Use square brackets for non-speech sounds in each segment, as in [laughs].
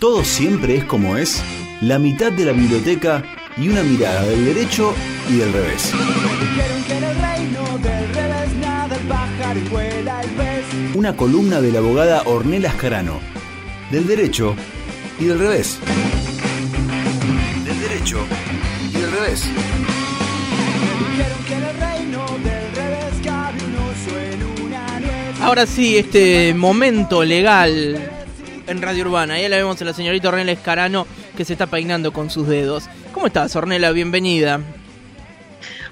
todo siempre es como es, la mitad de la biblioteca y una mirada del derecho y del revés. Una columna de la abogada Ornella Ascarano, del derecho y del revés. Del derecho y del revés. Ahora sí, este momento legal en Radio Urbana. Ahí la vemos a la señorita Ornella Escarano que se está peinando con sus dedos. ¿Cómo estás, Ornella? Bienvenida.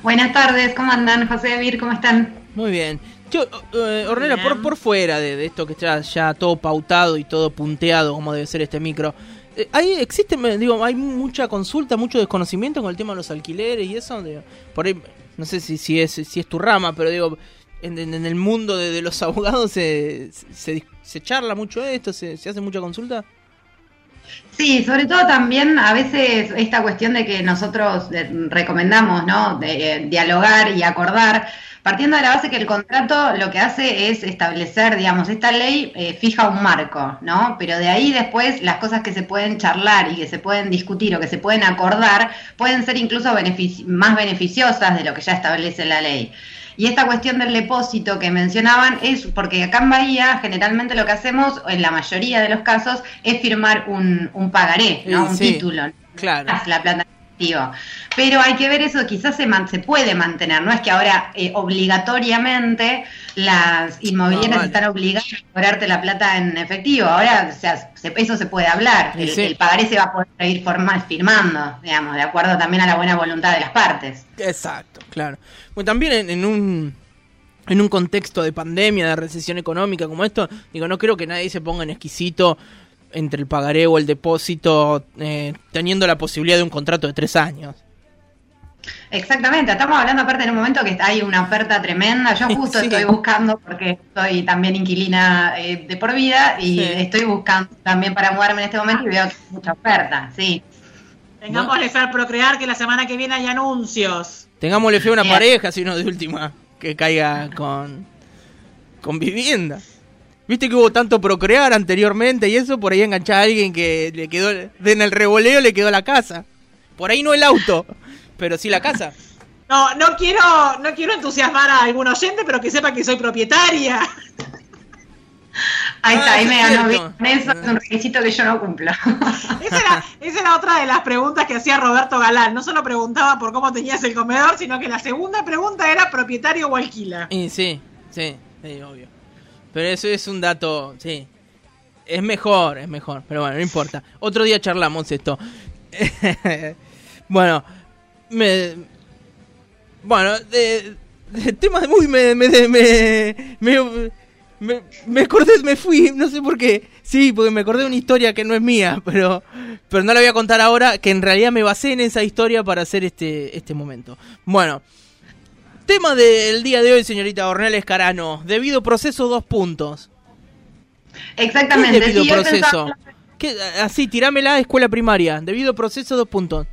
Buenas tardes, ¿cómo andan? José Vir, ¿cómo están? Muy bien. Yo, eh, Ornella, por, por fuera de, esto que está ya todo pautado y todo punteado como debe ser este micro, eh, ahí existe, digo, hay mucha consulta, mucho desconocimiento con el tema de los alquileres y eso. por ahí, no sé si, si, es, si es tu rama, pero digo, en, el mundo de, los [laughs] abogados se, se, charla mucho esto, se, se hace mucha consulta. Sí, sobre todo también a veces esta cuestión de que nosotros eh, recomendamos, ¿no? De, eh, dialogar y acordar, partiendo de la base que el contrato lo que hace es establecer, digamos, esta ley eh, fija un marco, ¿no? Pero de ahí después las cosas que se pueden charlar y que se pueden discutir o que se pueden acordar pueden ser incluso más beneficiosas de lo que ya establece la ley. Y esta cuestión del depósito que mencionaban es porque acá en Bahía generalmente lo que hacemos, en la mayoría de los casos, es firmar un, un pagaré, ¿no? un título. Claro. La plata pero hay que ver eso, quizás se, se puede mantener, no es que ahora eh, obligatoriamente las inmobiliarias están obligadas a cobrarte la plata en efectivo, ahora o sea, eso se puede hablar, el, pagaré se va a poder seguir formal, firmando, digamos, de acuerdo también a la buena voluntad de las partes. Exacto, claro. Bueno, también en, un en un contexto de pandemia, de recesión económica como esto, digo, no creo que nadie se ponga en exquisito entre el pagaré o el depósito, eh, teniendo la posibilidad de un contrato de tres años. Exactamente, estamos hablando aparte en un momento que hay una oferta tremenda. Yo [laughs] justo estoy buscando, porque soy también inquilina eh, de por vida, y estoy buscando también para mudarme en este momento y veo que hay mucha oferta, sí. Tengámosle fe al procrear que la semana que viene hay anuncios. Tengámosle fe a una pareja, si no de última, que caiga con, con vivienda. Viste que hubo tanto procrear anteriormente y eso, por ahí enganchar a alguien que le quedó, en el revoleo le quedó la casa. Por ahí no el auto, pero sí la casa. [laughs] No, no quiero, no quiero entusiasmar a algún oyente, pero que sepa que soy propietaria. Ahí está, ahí me ah, ganó bien. Eso es un requisito que yo no cumplo. [laughs] Esa era, esa era otra de las preguntas que hacía Roberto Galán. No solo preguntaba por cómo tenías el comedor, sino que la segunda pregunta era propietario o alquila. Y sí, sí, sí, obvio. Pero eso es un dato, sí. Es mejor, es mejor. Pero bueno, no importa. Otro día charlamos esto. [laughs] bueno, me... Bueno, de, de tema de muy... Me, me, me, me, me, acordé, me fui, no sé por qué. Sí, porque me acordé de una historia que no es mía, pero, pero no la voy a contar ahora, que en realidad me basé en esa historia para hacer este, este momento. Bueno, Tema del día de hoy, señorita Ornel Escarano. Debido proceso, dos puntos. Exactamente. debido proceso? Así, tirámela, escuela primaria. Debido proceso, dos puntos.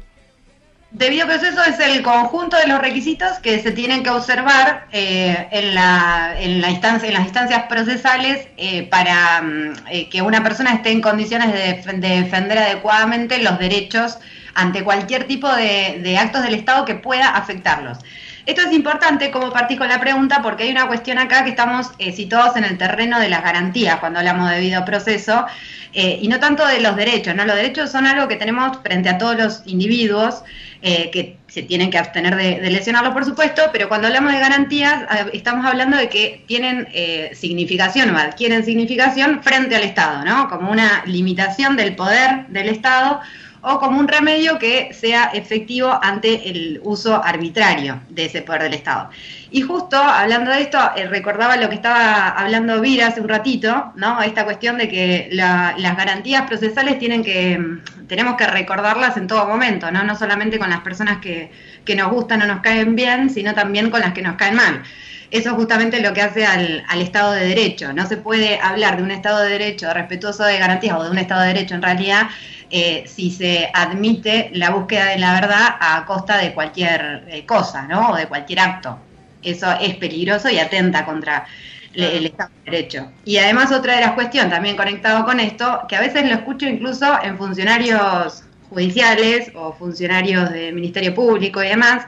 Debido proceso es el conjunto de los requisitos que se tienen que observar eh, en, la, en, la en las instancias procesales eh, para mm, eh, que una persona esté en condiciones de, defender adecuadamente los derechos ante cualquier tipo de actos del Estado que pueda afectarlos. Esto es importante como partí con la pregunta porque hay una cuestión acá que estamos eh, situados en el terreno de las garantías cuando hablamos de debido proceso eh, y no tanto de los derechos, ¿no? Los derechos son algo que tenemos frente a todos los individuos eh, que se tienen que abstener de, de, lesionarlos, por supuesto, pero cuando hablamos de garantías estamos hablando de que tienen significación o adquieren significación frente al Estado, ¿no? Como una limitación del poder del Estado o como un remedio que sea efectivo ante el uso arbitrario de ese poder del Estado. Y justo hablando de esto, eh, recordaba lo que estaba hablando Vira hace un ratito, ¿no? Esta cuestión de que las garantías procesales tienen que, mm, tenemos que recordarlas en todo momento, ¿no? No solamente con las personas que, que nos gustan o nos caen bien, sino también con las que nos caen mal. Eso es justamente lo que hace al, al, Estado de Derecho. No se puede hablar de un Estado de Derecho respetuoso de garantías o de un Estado de Derecho en realidad eh, si se admite la búsqueda de la verdad a costa de cualquier eh, cosa, ¿no? O de cualquier acto. Eso es peligroso y atenta contra le- el Estado de Derecho. Y además otra de las cuestiones, también conectado con esto, que a veces lo escucho incluso en funcionarios judiciales o funcionarios del Ministerio Público y demás,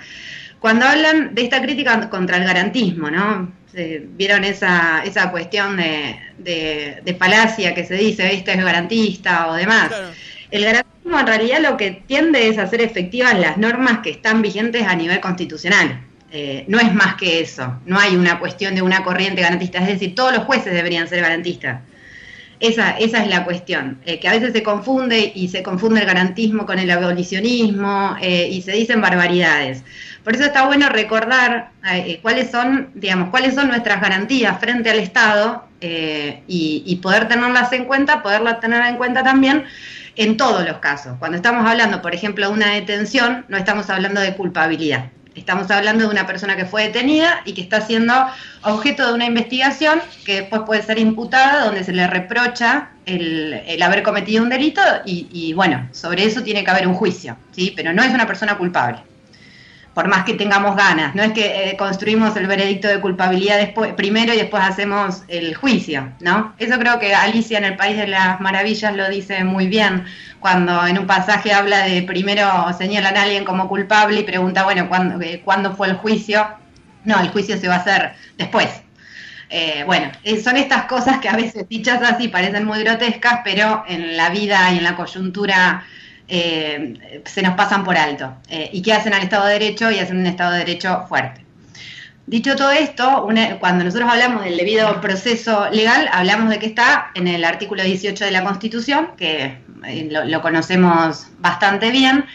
cuando hablan de esta crítica contra el garantismo, ¿no? Vieron esa, esa cuestión de, de, de falacia que se dice, este es garantista o demás. Claro. El garantismo en realidad lo que tiende es a hacer efectivas las normas que están vigentes a nivel constitucional. Eh, no es más que eso, no hay una cuestión de una corriente garantista, es decir, todos los jueces deberían ser garantistas. Esa, esa es la cuestión, eh, que a veces se confunde y se confunde el garantismo con el abolicionismo eh, y se dicen barbaridades. Por eso está bueno recordar cuáles son, digamos, cuáles son nuestras garantías frente al Estado y, y poder tenerlas en cuenta, poderlas tener en cuenta también en todos los casos. Cuando estamos hablando, por ejemplo, de una detención, no estamos hablando de culpabilidad. Estamos hablando de una persona que fue detenida y que está siendo objeto de una investigación que después puede ser imputada, donde se le reprocha el, haber cometido un delito y, y, bueno, sobre eso tiene que haber un juicio, ¿sí? Pero no es una persona culpable. Por más que tengamos ganas, no es que eh, construimos el veredicto de culpabilidad después, primero y después hacemos el juicio, ¿no? Eso creo que Alicia en el País de las Maravillas lo dice muy bien, cuando en un pasaje habla de primero señalan a alguien como culpable y pregunta, bueno, ¿cuándo, eh, ¿cuándo fue el juicio? No, el juicio se va a hacer después. Eh, bueno, son estas cosas que a veces dichas así parecen muy grotescas, pero en la vida y en la coyuntura eh, se nos pasan por alto. Eh, ¿Y qué hacen al Estado de Derecho? Y hacen un Estado de Derecho fuerte. Dicho todo esto, cuando nosotros hablamos del debido proceso legal, hablamos de que está en el artículo 18 de la Constitución, que eh, lo, conocemos bastante bien,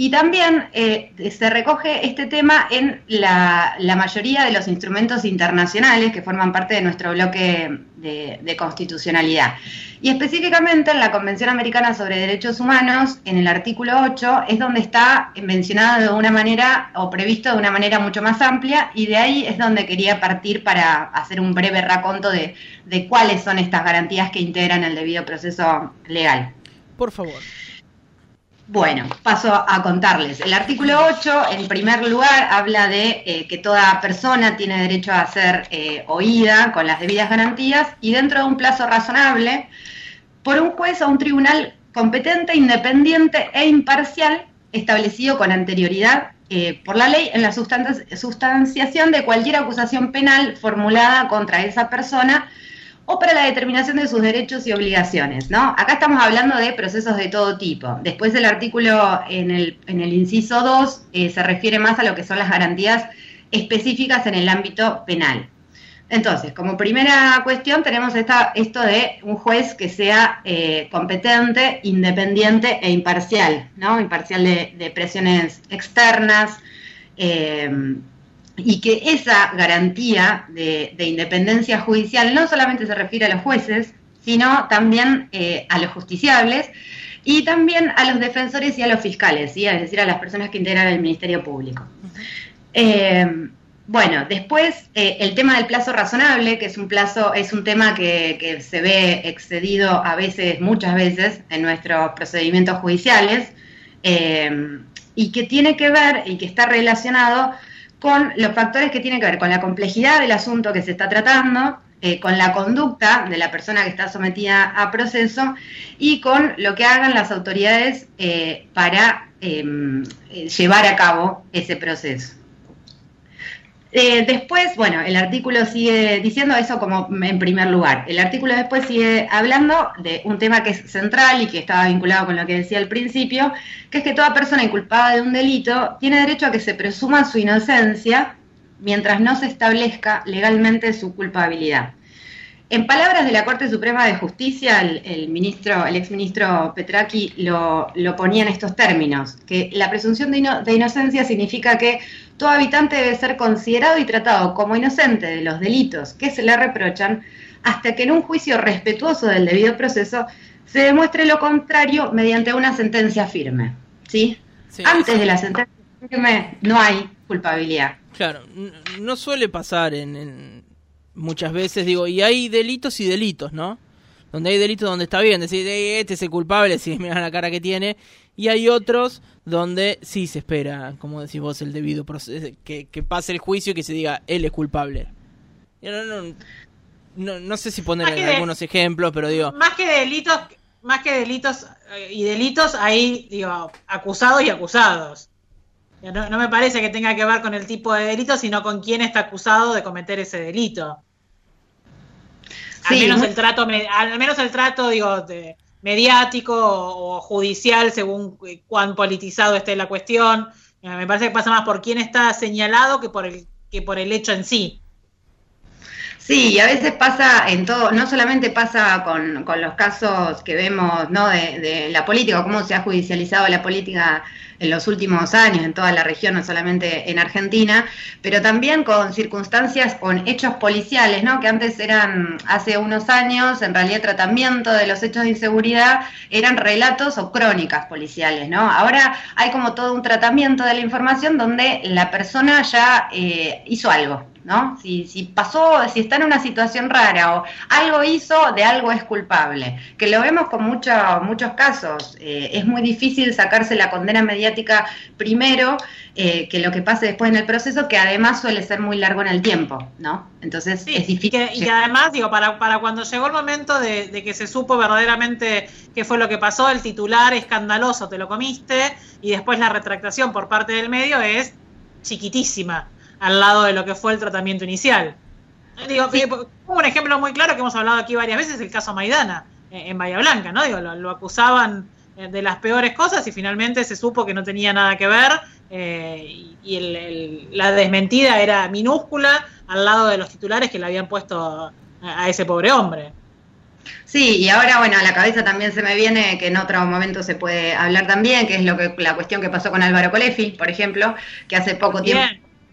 y también eh, se recoge este tema en la, mayoría de los instrumentos internacionales que forman parte de nuestro bloque de, constitucionalidad. Y específicamente en la Convención Americana sobre Derechos Humanos, en el artículo 8, es donde está mencionado de una manera o previsto de una manera mucho más amplia y de ahí es donde quería partir para hacer un breve raconto de cuáles son estas garantías que integran el debido proceso legal. Por favor. Bueno, paso a contarles. El artículo 8, en primer lugar, habla de eh, que toda persona tiene derecho a ser eh, oída con las debidas garantías y dentro de un plazo razonable por un juez o un tribunal competente, independiente e imparcial establecido con anterioridad eh, por la ley en la sustanciación de cualquier acusación penal formulada contra esa persona o para la determinación de sus derechos y obligaciones, ¿no? Acá estamos hablando de procesos de todo tipo. Después el artículo en el, inciso 2 eh, se refiere más a lo que son las garantías específicas en el ámbito penal. Entonces, como primera cuestión tenemos esta, esto de un juez que sea eh, competente, independiente e imparcial, ¿no? Imparcial de, de presiones externas, eh, y que esa garantía de, de, independencia judicial no solamente se refiere a los jueces, sino también eh, a los justiciables y también a los defensores y a los fiscales, ¿sí? es decir, a las personas que integran el Ministerio Público. Eh, bueno, después eh, el tema del plazo razonable, que es un plazo, es un tema que, que, se ve excedido a veces, muchas veces, en nuestros procedimientos judiciales, y que tiene que ver y que está relacionado con los factores que tienen que ver con la complejidad del asunto que se está tratando, eh, con la conducta de la persona que está sometida a proceso y con lo que hagan las autoridades eh, para eh, llevar a cabo ese proceso. Eh, después, bueno, el artículo sigue diciendo eso como en primer lugar. El artículo después sigue hablando de un tema que es central y que estaba vinculado con lo que decía al principio, que es que toda persona inculpada de un delito tiene derecho a que se presuma su inocencia mientras no se establezca legalmente su culpabilidad. En palabras de la Corte Suprema de Justicia, el, ministro, el exministro Petraki lo, ponía en estos términos, que la presunción de, de inocencia significa que todo habitante debe ser considerado y tratado como inocente de los delitos que se le reprochan hasta que en un juicio respetuoso del debido proceso se demuestre lo contrario mediante una sentencia firme. ¿sí? sí Antes sí. de la sentencia firme no hay culpabilidad. Claro, no suele pasar en, en, muchas veces, digo, y hay delitos y delitos, ¿no? Donde hay delitos donde está bien decir, este es el culpable, [laughs] si mira la cara que tiene, y hay otros donde sí se espera, como decís vos, el debido proceso, que, que pase el juicio y que se diga, él es culpable. No, no, no, no sé si poner de- algunos ejemplos, pero digo, Más que delitos, más que delitos eh, y delitos, hay, digo, acusados y acusados. No, no me parece que tenga que ver con el tipo de delito, sino con quién está acusado de cometer ese delito. Al menos el trato, me- al menos el trato, digo, de- mediático o, judicial, según eh, cuán politizado esté la cuestión. Eh, Me parece que pasa más por quién está señalado que por el que por el hecho en sí. Sí, a veces pasa en todo, no solamente pasa con, con los casos que vemos ¿no? de, de la política, cómo se ha judicializado la política en los últimos años en toda la región, no solamente en Argentina, pero también con circunstancias, con hechos policiales, ¿no? que antes eran, hace unos años, en realidad tratamiento de los hechos de inseguridad eran relatos o crónicas policiales. ¿no? Ahora hay como todo un tratamiento de la información donde la persona ya eh, hizo algo, ¿no? Si, si pasó, si está en una situación rara o algo hizo, de algo es culpable. Que lo vemos con mucho- muchos casos. Eh, es muy difícil sacarse la condena mediática primero eh, que lo que pase después en el proceso, que además suele ser muy largo en el tiempo, ¿no? Entonces Sí, es y difícil. que, y que además, digo, para, para cuando llegó el momento de, de que se supo verdaderamente qué fue lo que pasó, el titular escandaloso, te lo comiste, y después la retractación por parte del medio es chiquitísima al lado de lo que fue el tratamiento inicial. Digo, que- un ejemplo muy claro que hemos hablado aquí varias veces, el caso Maidana, eh, en Bahía Blanca, ¿no? Digo, lo, lo acusaban eh, de las peores cosas y finalmente se supo que no tenía nada que ver eh, y, el- el- la desmentida era minúscula al lado de los titulares que le habían puesto a, a ese pobre hombre. Sí, y ahora, bueno, a la cabeza también se me viene que en otro momento se puede hablar también, que es lo que la cuestión que pasó con Álvaro Colefi, por ejemplo, que hace poco tiempo.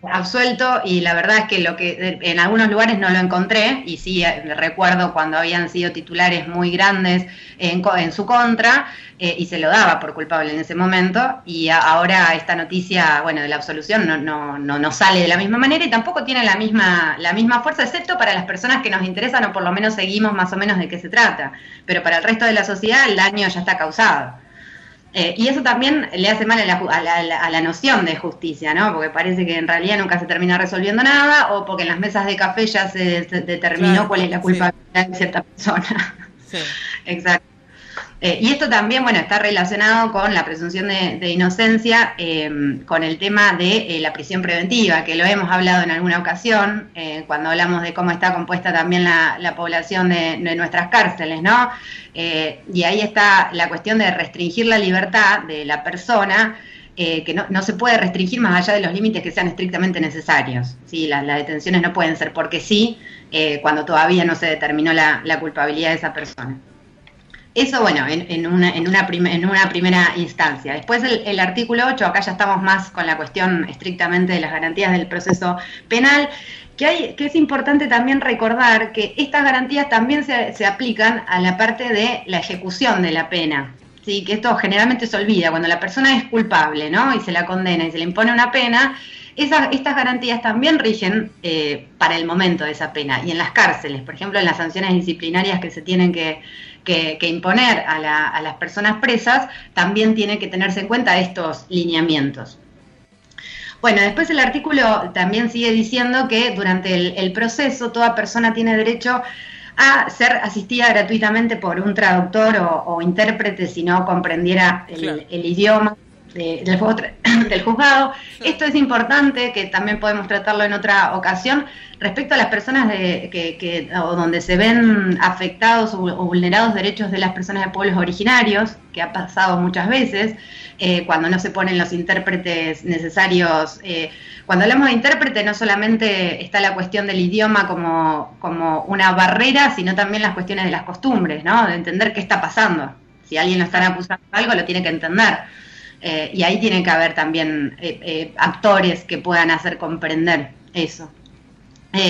Absuelto y la verdad es que lo que en algunos lugares no lo encontré y sí eh, recuerdo cuando habían sido titulares muy grandes en, en su contra eh, y se lo daba por culpable en ese momento y ahora esta noticia bueno de la absolución no, no, no, no sale de la misma manera y tampoco tiene la misma la misma fuerza excepto para las personas que nos interesan o por lo menos seguimos más o menos de qué se trata. Pero para el resto de la sociedad el daño ya está causado eh, y eso también le hace mal a la, a, la, a noción de justicia, ¿no? Porque parece que en realidad nunca se termina resolviendo nada o porque en las mesas de café ya se, se determinó Claro, cuál es la sí. culpabilidad de cierta persona. sí. [laughs] Exacto. Eh, y esto también, bueno, está relacionado con la presunción de, inocencia, eh, con el tema de eh, la prisión preventiva, que lo hemos hablado en alguna ocasión, cuando hablamos de cómo está compuesta también la, la población de, nuestras cárceles, ¿no? Y ahí está la cuestión de restringir la libertad de la persona, que no, se puede restringir más allá de los límites que sean estrictamente necesarios. ¿sí? Las, detenciones no pueden ser porque sí, cuando todavía no se determinó la culpabilidad de esa persona. Eso, bueno, en, en una, en, una en una primera instancia. Después el, artículo 8, acá ya estamos más con la cuestión estrictamente de las garantías del proceso penal, que, hay, que es importante también recordar que estas garantías también se, se aplican a la parte de la ejecución de la pena. Sí, que esto generalmente se olvida, cuando la persona es culpable, ¿no? Y se la condena y se le impone una pena, esas, estas garantías también rigen eh, para el momento de esa pena. Y en las cárceles, por ejemplo, en las sanciones disciplinarias que se tienen que, que, que imponer a, la, a las personas presas, también tiene que tenerse en cuenta estos lineamientos. Bueno, después el artículo también sigue diciendo que durante el, el, proceso toda persona tiene derecho a ser asistida gratuitamente por un traductor o, o intérprete si no comprendiera el, claro. el idioma de, del, [clears throat] del, juzgado. Esto es importante, que también podemos tratarlo en otra ocasión, respecto a las personas de, que, que o donde se ven afectados o, o, vulnerados derechos de las personas de pueblos originarios, que ha pasado muchas veces, eh, cuando no se ponen los intérpretes necesarios. Eh, cuando hablamos de intérprete no solamente está la cuestión del idioma como, como una barrera, sino también las cuestiones de las costumbres, ¿no? de entender qué está pasando. Si alguien lo están acusando de algo, lo tiene que entender. Eh, y ahí tiene que haber también eh, eh, actores que puedan hacer comprender eso.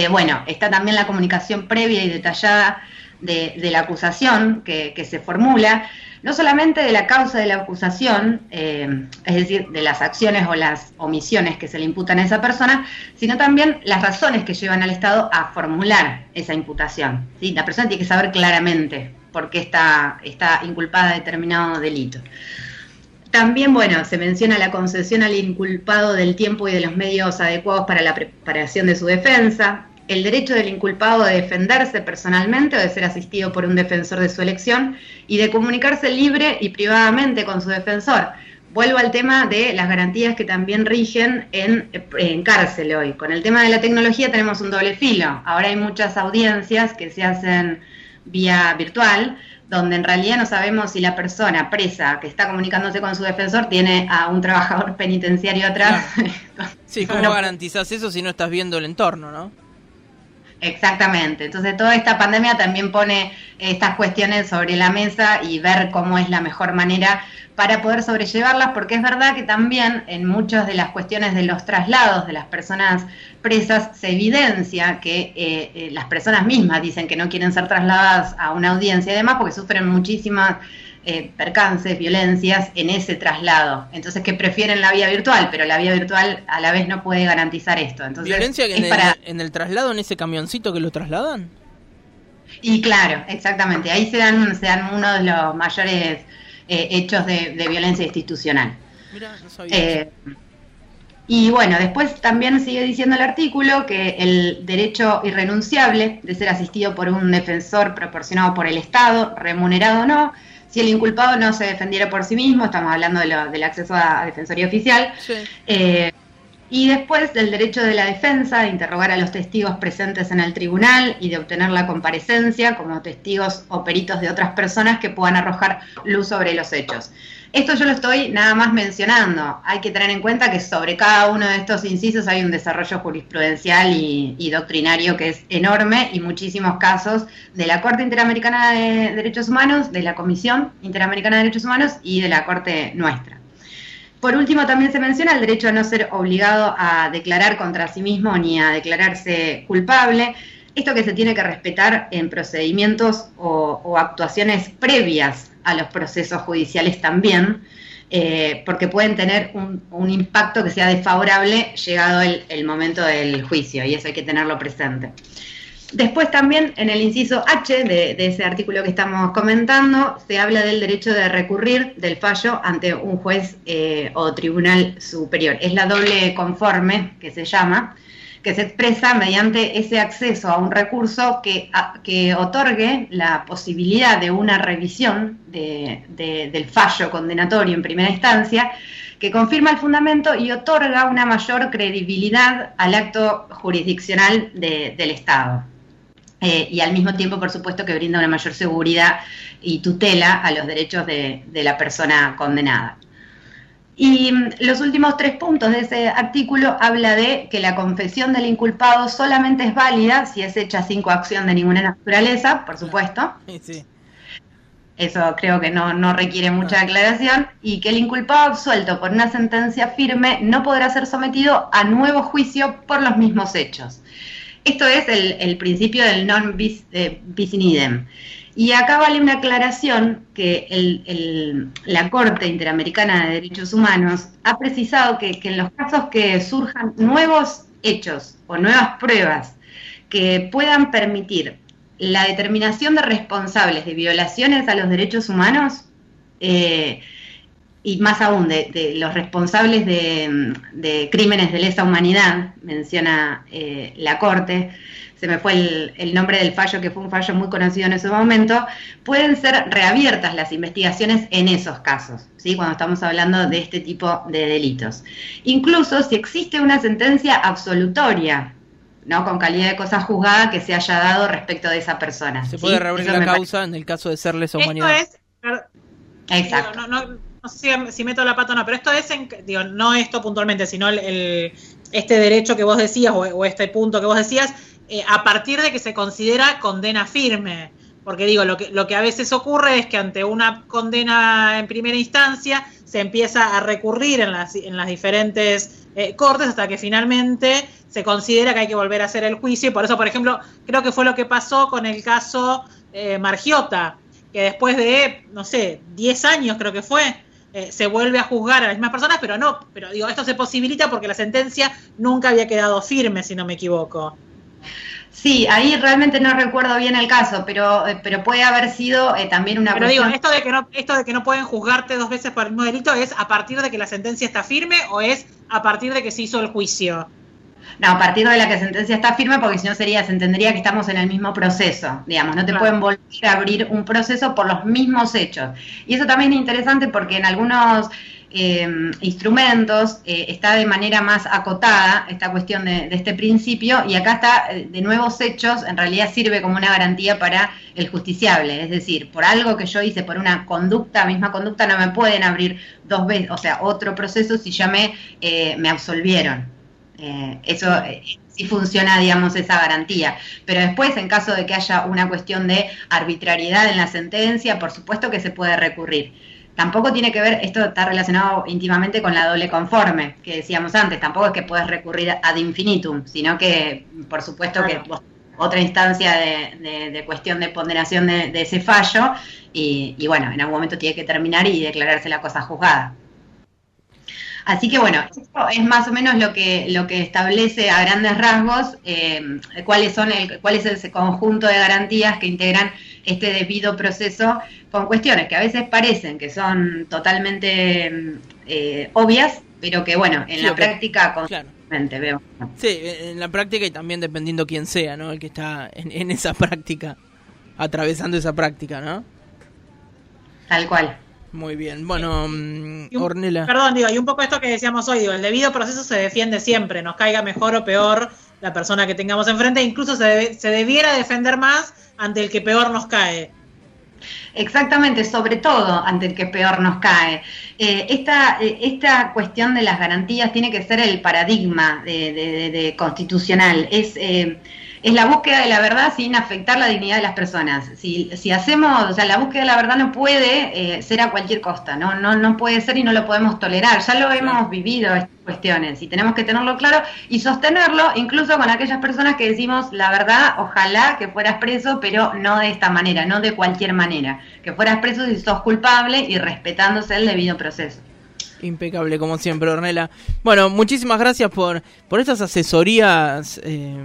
Bueno, está también la comunicación previa y detallada de, la acusación que, se formula, no solamente de la causa de la acusación, es decir, de las acciones o las omisiones que se le imputan a esa persona, sino también las razones que llevan al Estado a formular esa imputación. La persona tiene que saber claramente por qué está, está inculpada de determinado delito. También, bueno, se menciona la concesión al inculpado del tiempo y de los medios adecuados para la preparación de su defensa. el derecho del inculpado de defenderse personalmente o de ser asistido por un defensor de su elección y de comunicarse libre y privadamente con su defensor. Vuelvo al tema de las garantías que también rigen en, en cárcel hoy. Con el tema de la tecnología tenemos un doble filo. Ahora hay muchas audiencias que se hacen vía virtual, donde en realidad no sabemos si la persona presa que está comunicándose con su defensor tiene a un trabajador [laughs] penitenciario atrás. [laughs] Sí, ¿cómo garantizás eso si no estás viendo el entorno, no? Exactamente. Entonces toda esta pandemia también pone estas cuestiones sobre la mesa y ver cómo es la mejor manera para poder sobrellevarlas, porque es verdad que también en muchas de las cuestiones de los traslados de las personas presas se evidencia que eh, eh, las personas mismas dicen que no quieren ser trasladadas a una audiencia y demás porque sufren muchísimas eh, percances, violencias en ese traslado. Entonces que prefieren la vía virtual, pero la vía virtual a la vez no puede garantizar esto. Entonces, ¿Violencia en, el, en el traslado, en ese camioncito que lo trasladan? Y claro, exactamente. Ahí se dan, se dan uno de los mayores eh, hechos de, violencia institucional. Eh, y bueno, después también sigue diciendo el artículo que el derecho irrenunciable de ser asistido por un defensor proporcionado por el Estado, remunerado o no, si el inculpado no se defendiera por sí mismo, estamos hablando de lo, del acceso a, defensoría oficial, eh, y después del derecho de la defensa de interrogar a los testigos presentes en el tribunal y de obtener la comparecencia como testigos o peritos de otras personas que puedan arrojar luz sobre los hechos. Esto yo lo estoy nada más mencionando. Hay que tener en cuenta que sobre cada uno de estos incisos hay un desarrollo jurisprudencial y, doctrinario que es enorme y muchísimos casos de la Corte Interamericana de Derechos Humanos, de la Comisión Interamericana de Derechos Humanos y de la Corte nuestra. Por último, también se menciona el derecho a no ser obligado a declarar contra sí mismo ni a declararse culpable. Esto que se tiene que respetar en procedimientos o, actuaciones previas a los procesos judiciales también, eh, porque pueden tener un, impacto que sea desfavorable llegado el momento del juicio, y eso hay que tenerlo presente. Después también en el inciso H de, ese artículo que estamos comentando se habla del derecho de recurrir del fallo ante un juez eh, o tribunal superior. Es la doble conforme que se llama, que se expresa mediante ese acceso a un recurso que, que otorgue la posibilidad de una revisión del fallo condenatorio en primera instancia que confirma el fundamento y otorga una mayor credibilidad al acto jurisdiccional del Estado. Eh, y al mismo tiempo, por supuesto, que brinda una mayor seguridad y tutela a los derechos de, la persona condenada. Y mm, los últimos tres puntos de ese artículo habla de que la confesión del inculpado solamente es válida si es hecha sin coacción de ninguna naturaleza, por supuesto. [laughs] Sí. Eso creo que no, no requiere mucha aclaración. Y que el inculpado absuelto por una sentencia firme no podrá ser sometido a nuevo juicio por los mismos hechos. Esto es el, principio del non bis, eh, in idem. Y acá vale una aclaración que la Corte Interamericana de Derechos Humanos ha precisado que, en los casos que surjan nuevos hechos o nuevas pruebas que puedan permitir la determinación de responsables de violaciones a los derechos humanos, eh, y más aún de, los responsables de, crímenes de lesa humanidad, menciona eh, la Corte, se me fue el, nombre del fallo, que fue un fallo muy conocido en ese momento, pueden ser reabiertas las investigaciones en esos casos, ¿sí? cuando estamos hablando de este tipo de delitos. Incluso si existe una sentencia absolutoria, ¿no? con calidad de cosa juzgada que se haya dado respecto de esa persona. Se puede reabrir la causa en el caso de ser lesa humanidad. Exacto. no, no sé si, meto la pata o no, pero esto es, digo, no esto puntualmente, sino el, este derecho que vos decías o, este punto que vos decías, eh, a partir de que se considera condena firme. Porque digo, lo que, lo que a veces ocurre es que ante una condena en primera instancia se empieza a recurrir en las, en las diferentes eh, cortes hasta que finalmente se considera que hay que volver a hacer el juicio. Y por eso, por ejemplo, creo que fue lo que pasó con el caso eh, Margiota, que después de, no sé, 10 años creo que fue, eh, se vuelve a juzgar a las mismas personas, pero no, pero digo, esto se posibilita porque la sentencia nunca había quedado firme, si no me equivoco. Sí, ahí realmente no recuerdo bien el caso, pero, eh, pero puede haber sido eh, también una Pero digo, esto de, que no, esto de que no pueden juzgarte dos veces por el mismo delito, ¿es a partir de que la sentencia está firme o es a partir de que se hizo el juicio? No, a partir de la que sentencia está firme, porque si no sería, se entendería que estamos en el mismo proceso, digamos, no te Claro. pueden volver a abrir un proceso por los mismos hechos. Y eso también es interesante porque en algunos eh, instrumentos eh, está de manera más acotada esta cuestión de, de este principio y acá está eh, de nuevos hechos, en realidad sirve como una garantía para el justiciable, es decir, por algo que yo hice, por una conducta, misma conducta, no me pueden abrir dos veces, o sea, otro proceso si ya me, eh, me absolvieron. Eh, eso eh, sí funciona, digamos, esa garantía. Pero después, en caso de que haya una cuestión de arbitrariedad en la sentencia, por supuesto que se puede recurrir. Tampoco tiene que ver, esto está relacionado íntimamente con la doble conforme, que decíamos antes, tampoco es que puedes recurrir ad infinitum, sino que, por supuesto, Claro. que vos- otra instancia de, de- de cuestión de ponderación de, de ese fallo, y, y bueno, en algún momento tiene que terminar y declararse la cosa juzgada. Así que bueno, esto es más o menos lo que, lo que establece a grandes rasgos eh, cuáles son el, cuál es ese conjunto de garantías que integran este debido proceso con cuestiones que a veces parecen que son totalmente eh, obvias, pero que bueno, en Sí, la práctica Claro. constantemente veo. Sí, en la práctica y también dependiendo quién sea, ¿no? El que está en, en esa práctica, atravesando esa práctica, ¿no? Tal cual. Muy bien. Bueno, mm, Y un- Ornella. Perdón, digo, y un poco esto que decíamos hoy, digo, el debido proceso se defiende siempre, nos caiga mejor o peor la persona que tengamos enfrente, incluso se, debe- se debiera defender más ante el que peor nos cae. Exactamente, sobre todo ante el que peor nos cae. Eh, esta, eh, esta cuestión de las garantías tiene que ser el paradigma de, de- de- de constitucional. Es, eh, es la búsqueda de la verdad sin afectar la dignidad de las personas. Si, si hacemos, o sea, la búsqueda de la verdad no puede eh, ser a cualquier costa, ¿no? No, no puede ser y no lo podemos tolerar. Ya lo hemos vivido estas cuestiones y tenemos que tenerlo claro y sostenerlo incluso con aquellas personas que decimos la verdad, ojalá que fueras preso, pero no de esta manera, no de cualquier manera. Que fueras preso si sos culpable y respetándose el debido proceso. Impecable, como siempre, Ornella. Bueno, muchísimas gracias por, por estas asesorías eh,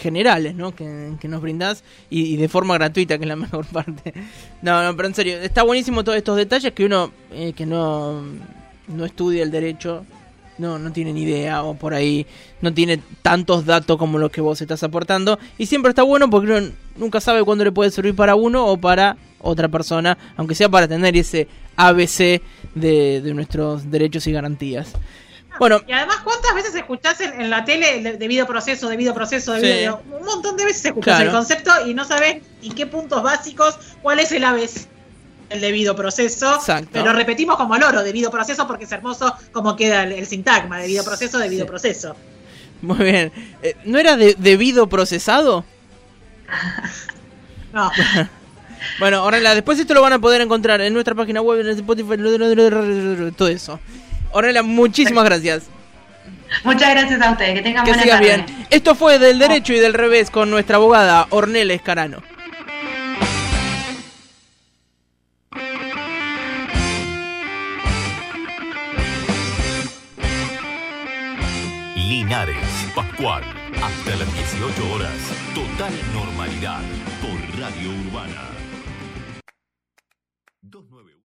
generales, ¿no? Que, nos brindás y, y de forma gratuita, que es la [laughs] mejor parte. No, no, pero en serio, está buenísimo todos estos detalles que uno eh, que no, no estudia el derecho no, no tiene ni idea o por ahí no tiene tantos datos como los que vos estás aportando. Y siempre está bueno porque uno nunca sabe cuándo le puede servir para uno o para otra persona, aunque sea para tener ese ABC de, de nuestros derechos y garantías. Bueno, Y además, ¿cuántas veces escuchás en, en la tele el debido proceso, debido proceso, debido... Un montón de veces escuchás Claro. el concepto y no sabés en qué puntos básicos, cuál es el ABC el debido proceso, Exacto. pero repetimos como loro, debido proceso, porque es hermoso como queda el, el sintagma, debido proceso, debido Sí. proceso. muy bien. Eh, ¿No era de, debido procesado? [laughs] No, [laughs] Bueno, Ornella, después esto lo van a poder encontrar en nuestra página web, en Spotify, todo eso. Ornella, muchísimas gracias. Muchas gracias a ustedes, que tengan Que buena sigas tarde. bien. Esto fue del derecho y del revés con nuestra abogada Ornella Escarano. Linares, Pascual. Hasta las 18 horas. Total normalidad por Radio Urbana.